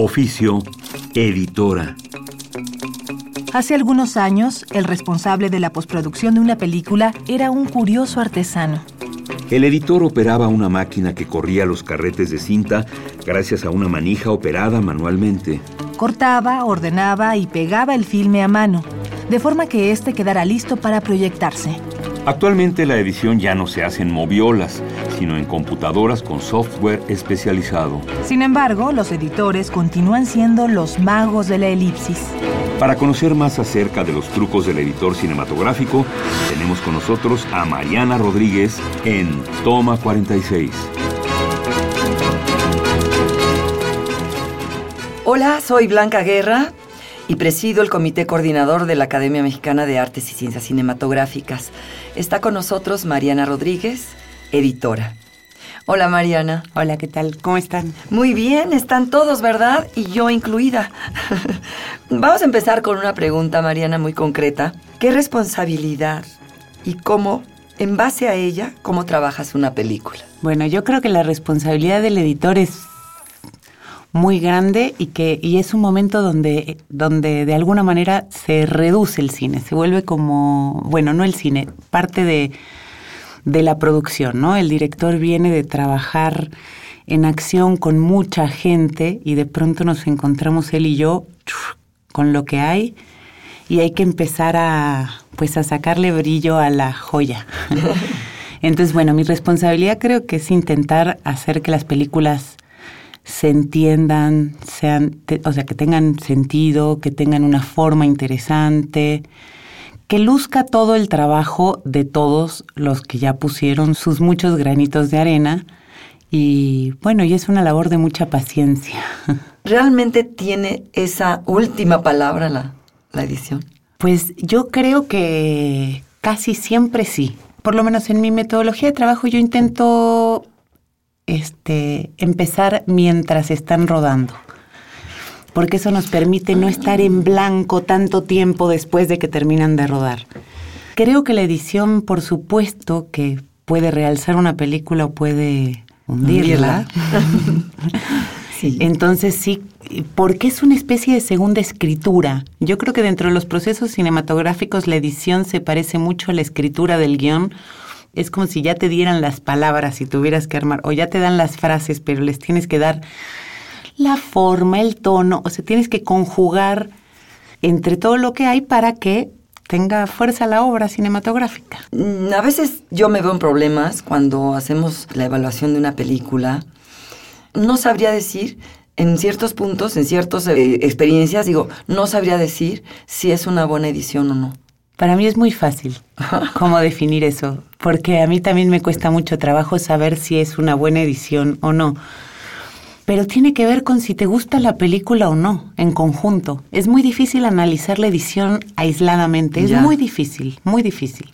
Oficio, editora. Hace algunos años, el responsable de la postproducción de una película era un curioso artesano. El editor operaba una máquina que corría los carretes de cinta gracias a una manija operada manualmente. Cortaba, ordenaba y pegaba el filme a mano, de forma que éste quedara listo para proyectarse. Actualmente la edición ya no se hace en moviolas, sino en computadoras con software especializado. Sin embargo, los editores continúan siendo los magos de la elipsis. Para conocer más acerca de los trucos del editor cinematográfico, tenemos con nosotros a Mariana Rodríguez en Toma 46. Hola, soy Blanca Guerra y presido el Comité Coordinador de la Academia Mexicana de Artes y Ciencias Cinematográficas. Está con nosotros Mariana Rodríguez, editora. Hola Mariana. Hola, ¿qué tal? ¿Cómo están? Muy bien, están todos, ¿verdad? Y yo incluida. Vamos a empezar con una pregunta, Mariana, muy concreta. ¿Qué responsabilidad y cómo, en base a ella, cómo trabajas una película? Bueno, yo creo que la responsabilidad del editor es muy grande y que y es un momento donde donde de alguna manera se reduce el cine, se vuelve como, bueno, no el cine, parte de de la producción, ¿no? El director viene de trabajar en acción con mucha gente y de pronto nos encontramos él y yo con lo que hay y hay que empezar a pues a sacarle brillo a la joya. Entonces, bueno, mi responsabilidad creo que es intentar hacer que las películas se entiendan, sean, o sea, que tengan sentido, que tengan una forma interesante, que luzca todo el trabajo de todos los que ya pusieron sus muchos granitos de arena. Y bueno, y es una labor de mucha paciencia. ¿Realmente tiene esa última palabra la, la edición? Pues yo creo que casi siempre sí. Por lo menos en mi metodología de trabajo yo intento este, empezar mientras están rodando. Porque eso nos permite no estar en blanco tanto tiempo después de que terminan de rodar. Creo que la edición, por supuesto, que puede realzar una película o puede hundirla. Entonces sí, porque es una especie de segunda escritura. Yo creo que dentro de los procesos cinematográficos la edición se parece mucho a la escritura del guion es como si ya te dieran las palabras y tuvieras que armar, o ya te dan las frases, pero les tienes que dar la forma, el tono, o sea, tienes que conjugar entre todo lo que hay para que tenga fuerza la obra cinematográfica. Mm, a veces yo me veo en problemas cuando hacemos la evaluación de una película. No sabría decir, en ciertos puntos, en ciertas eh, experiencias, digo, no sabría decir si es una buena edición o no. Para mí es muy fácil cómo definir eso, porque a mí también me cuesta mucho trabajo saber si es una buena edición o no. Pero tiene que ver con si te gusta la película o no, en conjunto. Es muy difícil analizar la edición aisladamente, es muy difícil, muy difícil.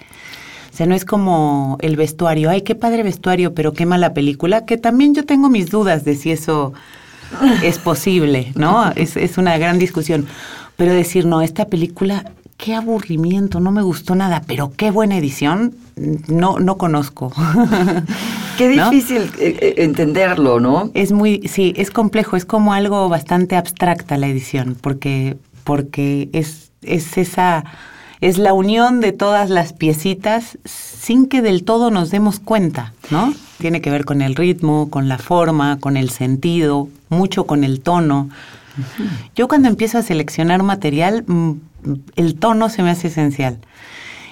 O sea, no es como el vestuario, ay, qué padre vestuario, pero qué mala película, que también yo tengo mis dudas de si eso es posible, ¿no? Es, es una gran discusión. Pero decir, no, esta película qué aburrimiento, no me gustó nada, pero qué buena edición, no, no conozco. Qué difícil eh, eh, entenderlo, ¿no? Es muy, sí, es complejo, es como algo bastante abstracta la edición, porque, porque es, es esa, es la unión de todas las piecitas sin que del todo nos demos cuenta, ¿no? Tiene que ver con el ritmo, con la forma, con el sentido, mucho con el tono. Yo cuando empiezo a seleccionar material, mm, el tono se me hace esencial.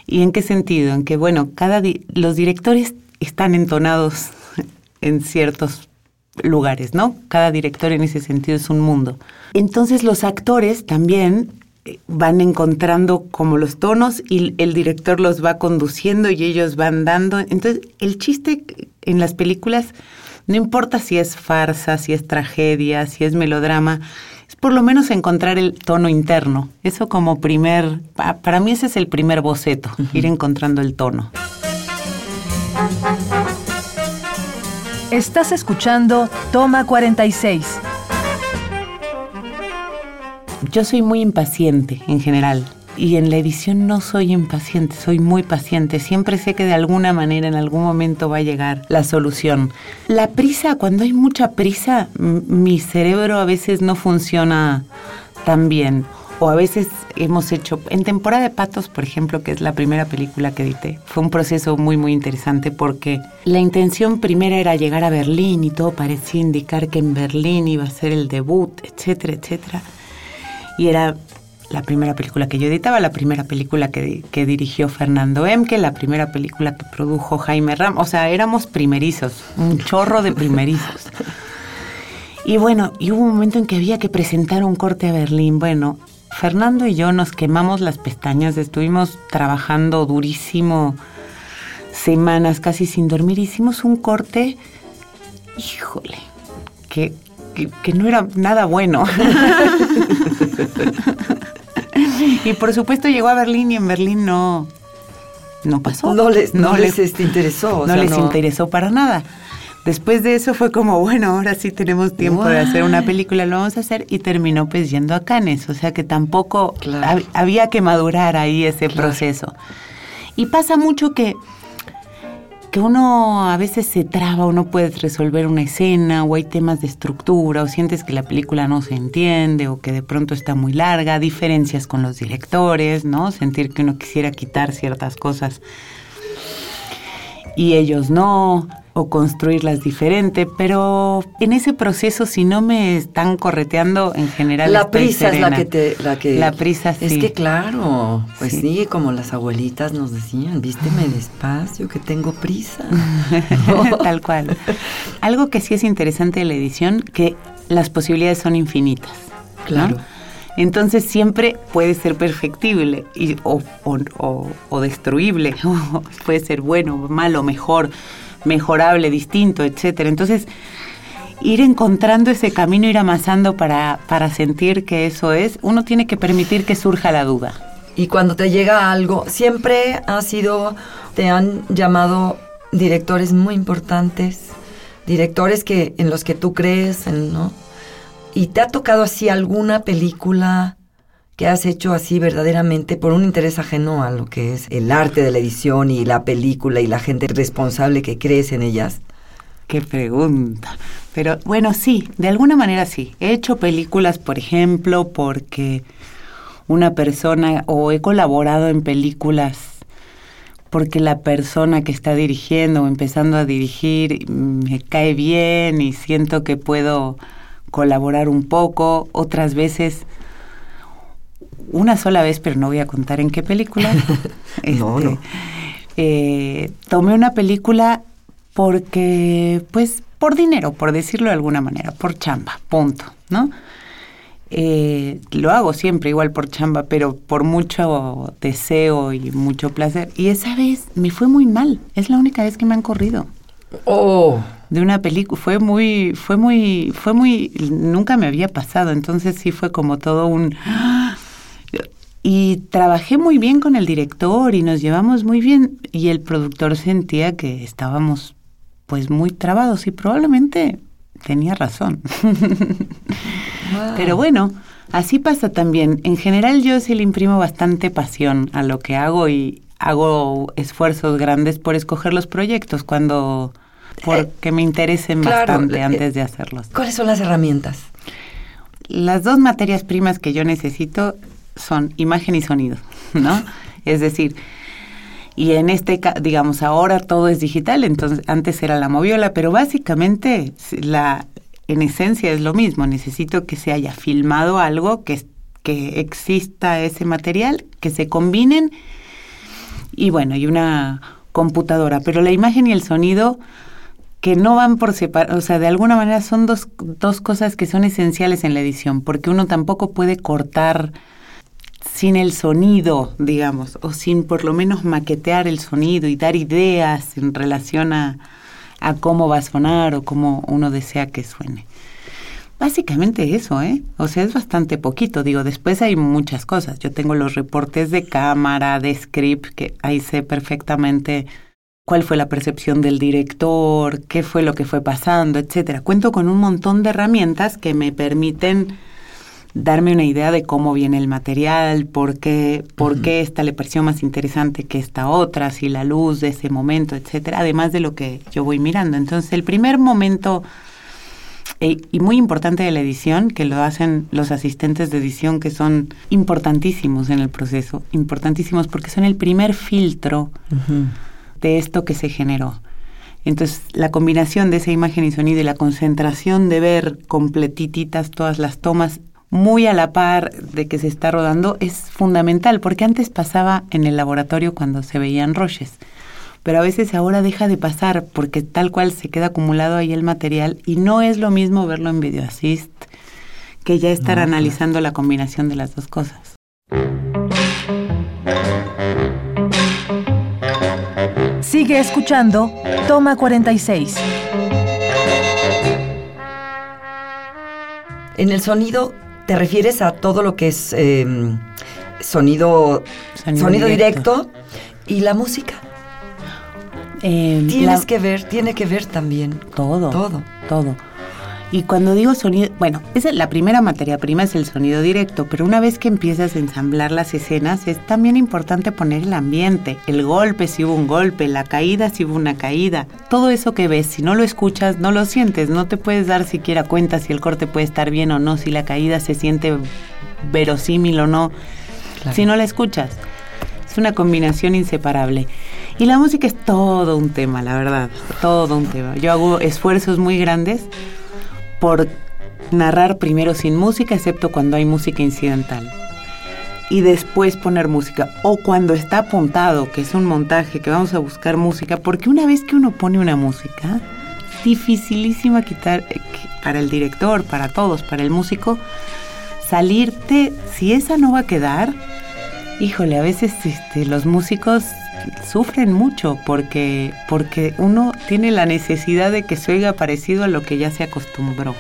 ¿Y en qué sentido? En que, bueno, cada los directores están entonados en ciertos lugares, ¿no? Cada director en ese sentido es un mundo. Entonces los actores también eh, van encontrando como los tonos y el director los va conduciendo y ellos van dando. Entonces el chiste en las películas, no importa si es farsa, si es tragedia, si es melodrama, es por lo menos encontrar el tono interno. Eso como primer, para mí ese es el primer boceto, ir encontrando el tono. Estás escuchando Toma 46. Yo soy muy impaciente en general. Y en la edición no soy impaciente, soy muy paciente. Siempre sé que de alguna manera, en algún momento va a llegar la solución. La prisa, cuando hay mucha prisa, mi cerebro a veces no funciona tan bien o a veces hemos hecho, en temporada de Patos, por ejemplo, que es la primera película que edité, fue un proceso muy, muy interesante porque la intención primera era llegar a Berlín y todo parecía indicar que en Berlín iba a ser el debut, etcétera, etcétera. Y era la primera película que yo editaba, la primera película que, que, dirigió Fernando Emke, la primera película que produjo Jaime Ram. O sea, éramos primerizos, un chorro de primerizos. Y bueno, y hubo un momento en que había que presentar un corte a Berlín. Bueno, Fernando y yo nos quemamos las pestañas, estuvimos trabajando durísimo, semanas casi sin dormir, hicimos un corte, híjole, que, que, no era nada bueno. y por supuesto llegó a Berlín y en Berlín no, no pasó. No les, no, les, este, interesó. no les interesó para nada. Después de eso fue como, bueno, ahora sí tenemos tiempo de hacer una película, lo vamos a hacer y terminó pues yendo a Cannes, o sea que tampoco había que madurar ahí ese proceso. Y pasa mucho que que uno a veces se traba o no puedes resolver una escena o hay temas de estructura o sientes que la película no se entiende o que de pronto está muy larga, diferencias con los directores, ¿no? Sentir que uno quisiera quitar ciertas cosas y ellos no o construirlas diferente, pero en ese proceso si no me están correteando en general la prisa es la que te la que la prisa sí. es que claro pues sí. como las abuelitas nos decían vísteme despacio que tengo prisa. Tal cual. Algo que sí es interesante de la edición que las posibilidades son infinitas claro entonces siempre puede ser perfectible o, o, destruible, puede ser bueno, malo, mejor mejorable, distinto, etcétera. Entonces, ir encontrando ese camino, ir amasando para, para sentir que eso es, uno tiene que permitir que surja la duda. Y cuando te llega algo, siempre ha sido, te han llamado directores muy importantes, directores que en los que tú crees, ¿no? Y te ha tocado así alguna película que has hecho así verdaderamente por un interés ajeno a lo que es el arte de la edición y la película y la gente responsable que crees en ellas? Qué pregunta. Pero bueno, sí, de alguna manera sí. He hecho películas, por ejemplo, porque una persona o he colaborado en películas porque la persona que está dirigiendo o empezando a dirigir me cae bien y siento que puedo colaborar un poco. Otras veces una sola vez, pero no voy a contar en qué película. no, no. Este, eh, tomé una película porque, pues, por dinero, por decirlo de alguna manera, por chamba, punto, ¿no? Eh, lo hago siempre igual por chamba, pero por mucho deseo y mucho placer. Y esa vez me fue muy mal. Es la única vez que me han corrido. Oh. De una película. Fue muy, fue muy, fue muy, nunca me había pasado. Entonces sí fue como todo un y trabajé muy bien con el director y nos llevamos muy bien y el productor sentía que estábamos pues muy trabados y probablemente tenía razón. Pero bueno, así pasa también. En general yo sí le imprimo bastante pasión a lo que hago y hago esfuerzos grandes por escoger los proyectos cuando porque me interesen bastante eh, antes de hacerlos. ¿Cuáles son las herramientas? Las dos materias primas que yo necesito son imagen y sonido, ¿no? es decir, y en este, digamos, ahora todo es digital, entonces antes era la moviola, pero básicamente la, en esencia es lo mismo. Necesito que se haya filmado algo, que, que exista ese material, que se combinen y bueno, y una computadora. Pero la imagen y el sonido que no van por separado, o sea, de alguna manera son dos, dos cosas que son esenciales en la edición, porque uno tampoco puede cortar sin el sonido, digamos, o sin por lo menos maquetear el sonido y dar ideas en relación a, a cómo va a sonar o cómo uno desea que suene. Básicamente eso, ¿eh? O sea, es bastante poquito. Digo, después hay muchas cosas. Yo tengo los reportes de cámara, de script, que ahí sé perfectamente cuál fue la percepción del director, qué fue lo que fue pasando, etcétera. Cuento con un montón de herramientas que me permiten darme una idea de cómo viene el material, por qué, por qué esta le pareció más interesante que esta otra, si la luz de ese momento, etcétera, además de lo que yo voy mirando. Entonces, el primer momento e, y muy importante de la edición, que lo hacen los asistentes de edición, que son importantísimos en el proceso, importantísimos porque son el primer filtro de esto que se generó. Entonces, la combinación de esa imagen y sonido y la concentración de ver completititas todas las tomas muy a la par de que se está rodando es fundamental, porque antes pasaba en el laboratorio cuando se veían roches, pero a veces ahora deja de pasar porque tal cual se queda acumulado ahí el material y no es lo mismo verlo en Video Assist que ya estar analizando la combinación de las dos cosas. Sigue escuchando Toma 46. En el sonido ¿Te refieres a todo lo que es em, sonido, sonido, directo. y la música? Eh, Tienes que ver, tiene que ver también. Todo. Todo. Todo. Y cuando digo sonido, bueno, es la primera materia prima es el sonido directo, pero una vez que empiezas a ensamblar las escenas es también importante poner el ambiente, el golpe si hubo un golpe, la caída si hubo una caída, todo eso que ves, si no lo escuchas, no lo sientes, no te puedes dar siquiera cuenta si el corte puede estar bien o no, si la caída se siente verosímil o no, si no la escuchas. Es una combinación inseparable. Y la música es todo un tema, la verdad, todo un tema. Yo hago esfuerzos muy grandes por narrar primero sin música, excepto cuando hay música incidental. Y después poner música. O cuando está apuntado, que es un montaje, que vamos a buscar música, porque una vez que uno pone una música, dificilísima quitar eh, para el director, para todos, para el músico, salirte, si esa no va a quedar, híjole, a veces este, los músicos sufren mucho porque, porque uno tiene la necesidad de que se oiga parecido a lo que ya se acostumbró.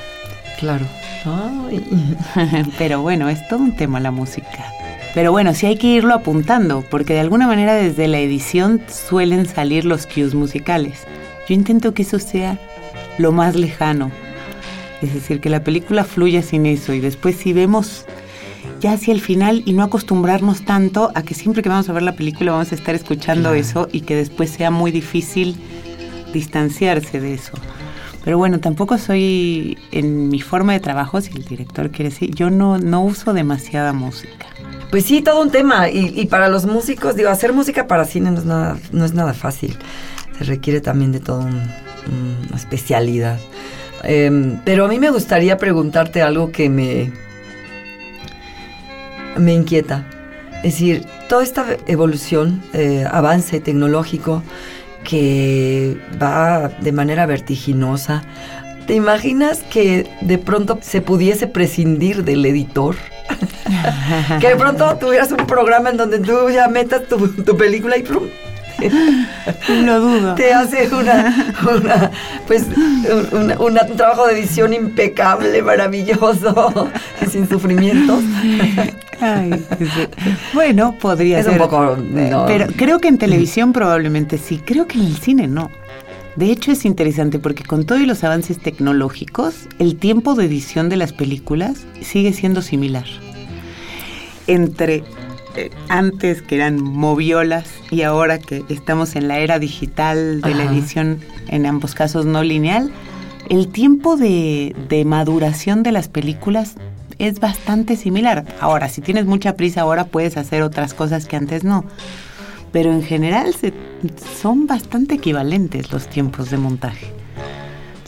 Claro. Pero bueno, es todo un tema la música. Pero bueno, sí hay que irlo apuntando, porque de alguna manera desde la edición suelen salir los cues musicales. Yo intento que eso sea lo más lejano. Es decir, que la película fluya sin eso y después si vemos ya hacia el final y no acostumbrarnos tanto a que siempre que vamos a ver la película vamos a estar escuchando eso y que después sea muy difícil distanciarse de eso. Pero bueno, tampoco soy en mi forma de trabajo, si el director quiere decir, yo no, no uso demasiada música. Pues sí, todo un tema. Y, para los músicos, digo, hacer música para cine no es nada, no es nada fácil. Se requiere también de toda una especialidad. Em, pero a mí me gustaría preguntarte algo que me, me inquieta. Es decir, toda esta evolución, eh, avance tecnológico que va de manera vertiginosa, ¿te imaginas que de pronto se pudiese prescindir del editor? que de pronto tuvieras un programa en donde tú ya metas tu, tu película y ¡plum! Lo dudo. Te hace una, pues, un trabajo de edición impecable, maravilloso, sin sufrimientos. bueno, podría es ser. un poco. Pero creo que en televisión probablemente sí. Creo que en el cine no. De hecho es interesante porque con todos los avances tecnológicos, el tiempo de edición de las películas sigue siendo similar. Entre eh, antes que eran moviolas y ahora que estamos en la era digital de la edición, en ambos casos no lineal, el tiempo de, maduración de las películas es bastante similar. Ahora, si tienes mucha prisa ahora puedes hacer otras cosas que antes no. Pero en general son bastante equivalentes los tiempos de montaje.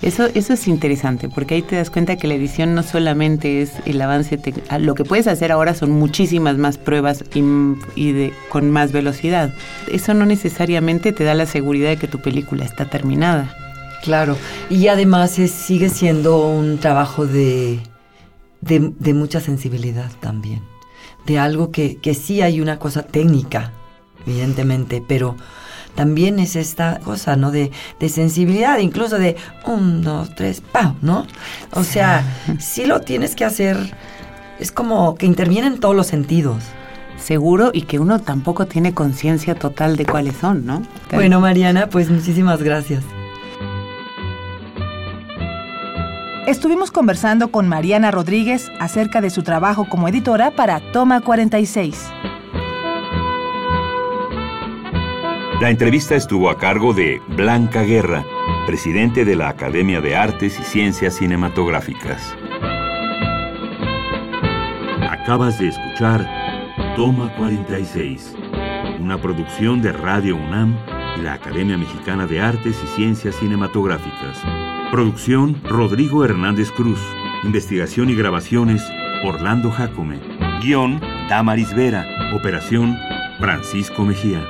Eso, eso es interesante, porque ahí te das cuenta que la edición no solamente es el avance, lo que puedes hacer ahora son muchísimas más pruebas y, con más velocidad. Eso no necesariamente te da la seguridad de que tu película está terminada. Claro, y además sigue siendo un trabajo de, de, mucha sensibilidad también, de algo que, que sí hay una cosa técnica, evidentemente, pero también es esta cosa, ¿no? De, de sensibilidad, incluso de un, dos, tres, ¡pam! ¿no? O sea, sí lo tienes que hacer, es como que intervienen todos los sentidos. Seguro y que uno tampoco tiene conciencia total de cuáles son, ¿no? Bueno, Mariana, pues muchísimas gracias. Estuvimos conversando con Mariana Rodríguez acerca de su trabajo como editora para Toma 46. La entrevista estuvo a cargo de Blanca Guerra, presidente de la Academia de Artes y Ciencias Cinematográficas. Acabas de escuchar Toma 46, una producción de Radio UNAM y la Academia Mexicana de Artes y Ciencias Cinematográficas. Producción Rodrigo Hernández Cruz. Investigación y grabaciones Orlando Jacome. Guión Damaris Vera. Operación Francisco Mejía.